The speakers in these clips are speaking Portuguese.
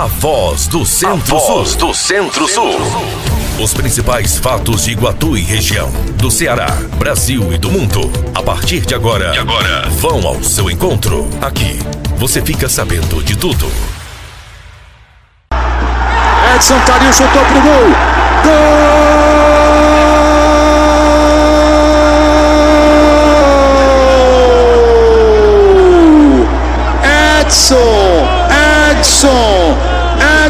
a voz do Centro-Sul. do Centro-Sul. Os principais fatos de Iguatu e região, do Ceará, Brasil e do mundo. A partir de agora, de agora, vão ao seu encontro. Aqui, você fica sabendo de tudo. Edson Carinho chutou pro gol. Gol! Edson, Edson,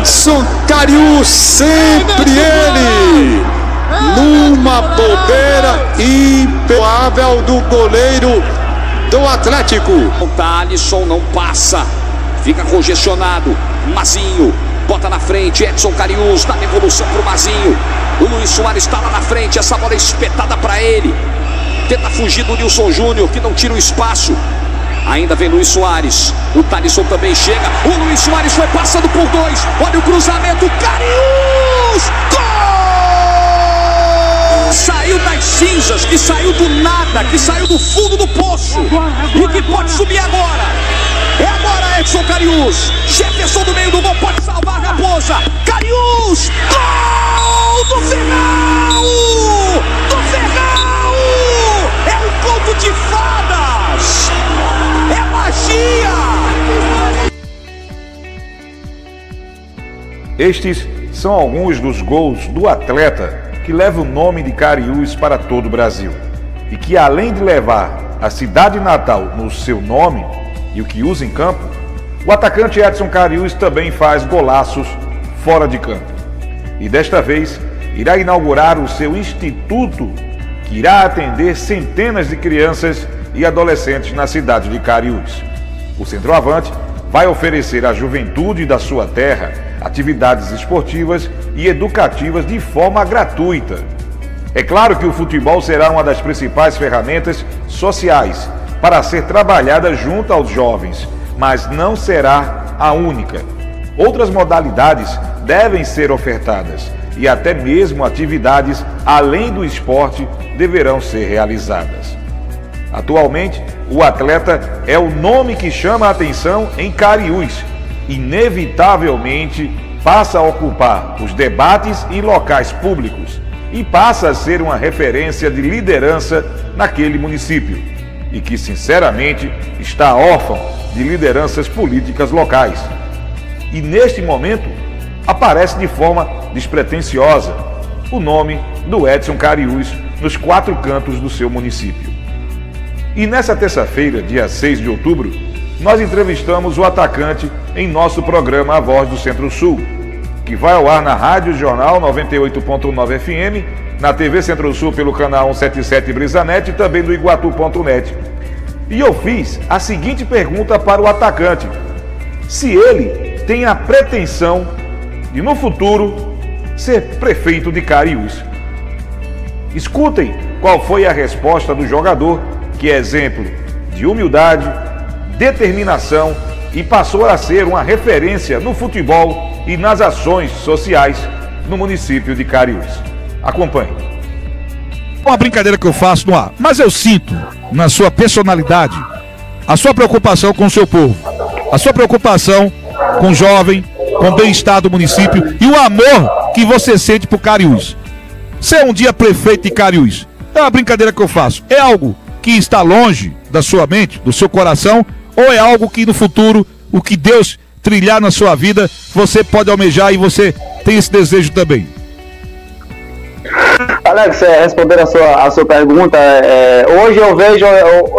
Edson Cariu, sempre ele. Numa bobeira improvável do goleiro do Atlético. O Thalisson não passa, fica congestionado. Mazinho bota na frente, Edson Carius dá devolução pro Mazinho. O Luiz Soares está lá na frente, essa bola é espetada para ele. Tenta fugir do Nilson Júnior, que não tira o espaço. Ainda vem Luiz Soares. O Thalisson também chega. O Luiz Soares foi passando por dois. Olha o cruzamento. Carius! Gol! Saiu das cinzas, que saiu do nada, que saiu do fundo do poço. E que pode subir agora. É agora Edson Carius. Jefferson do meio do gol pode salvar a raposa. Carius! Gol Estes são alguns dos gols do atleta que leva o nome de Cariús para todo o Brasil e que, além de levar a cidade natal no seu nome e o que usa em campo, o atacante Edson Cariús também faz golaços fora de campo. E desta vez irá inaugurar o seu instituto que irá atender centenas de crianças e adolescentes na cidade de Cariús. O centroavante vai oferecer à juventude da sua terra atividades esportivas e educativas de forma gratuita. É claro que o futebol será uma das principais ferramentas sociais para ser trabalhada junto aos jovens, mas não será a única. Outras modalidades devem ser ofertadas e até mesmo atividades além do esporte deverão ser realizadas. Atualmente, o atleta é o nome que chama a atenção em Cariús. Inevitavelmente passa a ocupar os debates e locais públicos e passa a ser uma referência de liderança naquele município e que, sinceramente, está órfão de lideranças políticas locais. E neste momento aparece de forma despretensiosa o nome do Edson Cariús nos quatro cantos do seu município. E nessa terça-feira, dia 6 de outubro, nós entrevistamos o atacante em nosso programa A Voz do Centro-Sul, que vai ao ar na Rádio Jornal 98.9 FM, na TV Centro-Sul pelo canal 177 Brisanet e também no Iguatu.net. E eu fiz a seguinte pergunta para o atacante: se ele tem a pretensão de no futuro ser prefeito de Cariús. Escutem qual foi a resposta do jogador, que é exemplo de humildade, determinação e passou a ser uma referência no futebol e nas ações sociais no município de Cariús. Acompanhe. Uma brincadeira que eu faço no ar, mas eu sinto na sua personalidade a sua preocupação com o seu povo, a sua preocupação com o jovem, com o bem-estar do município e o amor que você sente por Cariús. Ser um dia prefeito de Cariús é uma brincadeira que eu faço. É algo que está longe da sua mente, do seu coração, ou é algo que no futuro, o que Deus trilhar na sua vida, você pode almejar e você tem esse desejo também? Alex, é, respondendo a sua, a sua pergunta, é, hoje eu vejo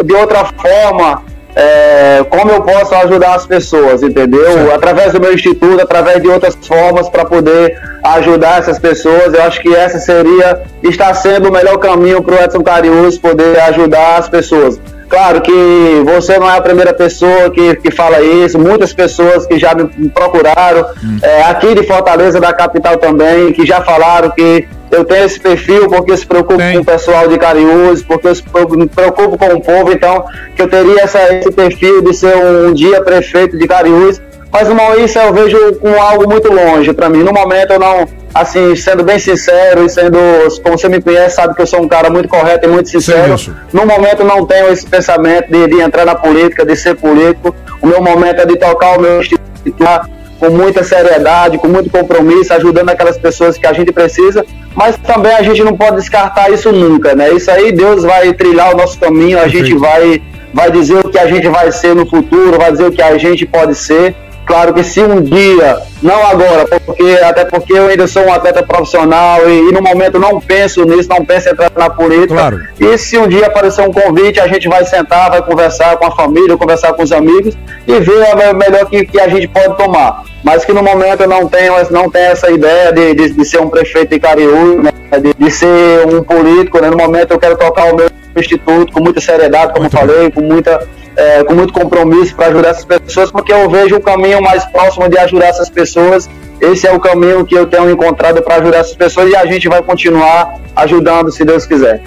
de outra forma é, como eu posso ajudar as pessoas, entendeu? Sim. Através do meu instituto, através de outras formas para poder ajudar essas pessoas. Eu acho que essa seria, está sendo o melhor caminho para o Edson Cariús poder ajudar as pessoas. Claro que você não é a primeira pessoa que, que fala isso, muitas pessoas que já me procuraram, hum. é, aqui de Fortaleza, da capital também, que já falaram que eu tenho esse perfil porque eu se preocupo Tem. com o pessoal de Cariús, porque eu me preocupo com o povo, então que eu teria essa, esse perfil de ser um, um dia prefeito de Cariús. Mas uma, isso eu vejo com algo muito longe para mim. No momento eu não, assim, sendo bem sincero e sendo, como você me conhece, sabe que eu sou um cara muito correto e muito sincero. Sim, no momento não tenho esse pensamento de, de, entrar na política, de ser político. O meu momento é de tocar o meu instituto com muita seriedade, com muito compromisso, ajudando aquelas pessoas que a gente precisa, mas também a gente não pode descartar isso nunca, né? Isso aí Deus vai trilhar o nosso caminho, a gente vai vai dizer o que a gente vai ser no futuro, vai dizer o que a gente pode ser. Claro que se um dia, não agora, porque até porque eu ainda sou um atleta profissional e, e no momento não penso nisso, não penso em entrar na política. Claro. E se um dia aparecer um convite, a gente vai sentar, vai conversar com a família, conversar com os amigos e ver a melhor que, que a gente pode tomar. Mas que no momento eu não tenho, não tenho essa ideia de, de, de ser um prefeito de Cariú, né, de, de, ser um político. Né, no momento eu quero tocar o meu instituto com muita seriedade, como Muito falei, bem. com muita é, com muito compromisso para ajudar essas pessoas, porque eu vejo o caminho mais próximo de ajudar essas pessoas. Esse é o caminho que eu tenho encontrado para ajudar essas pessoas e a gente vai continuar ajudando, se Deus quiser.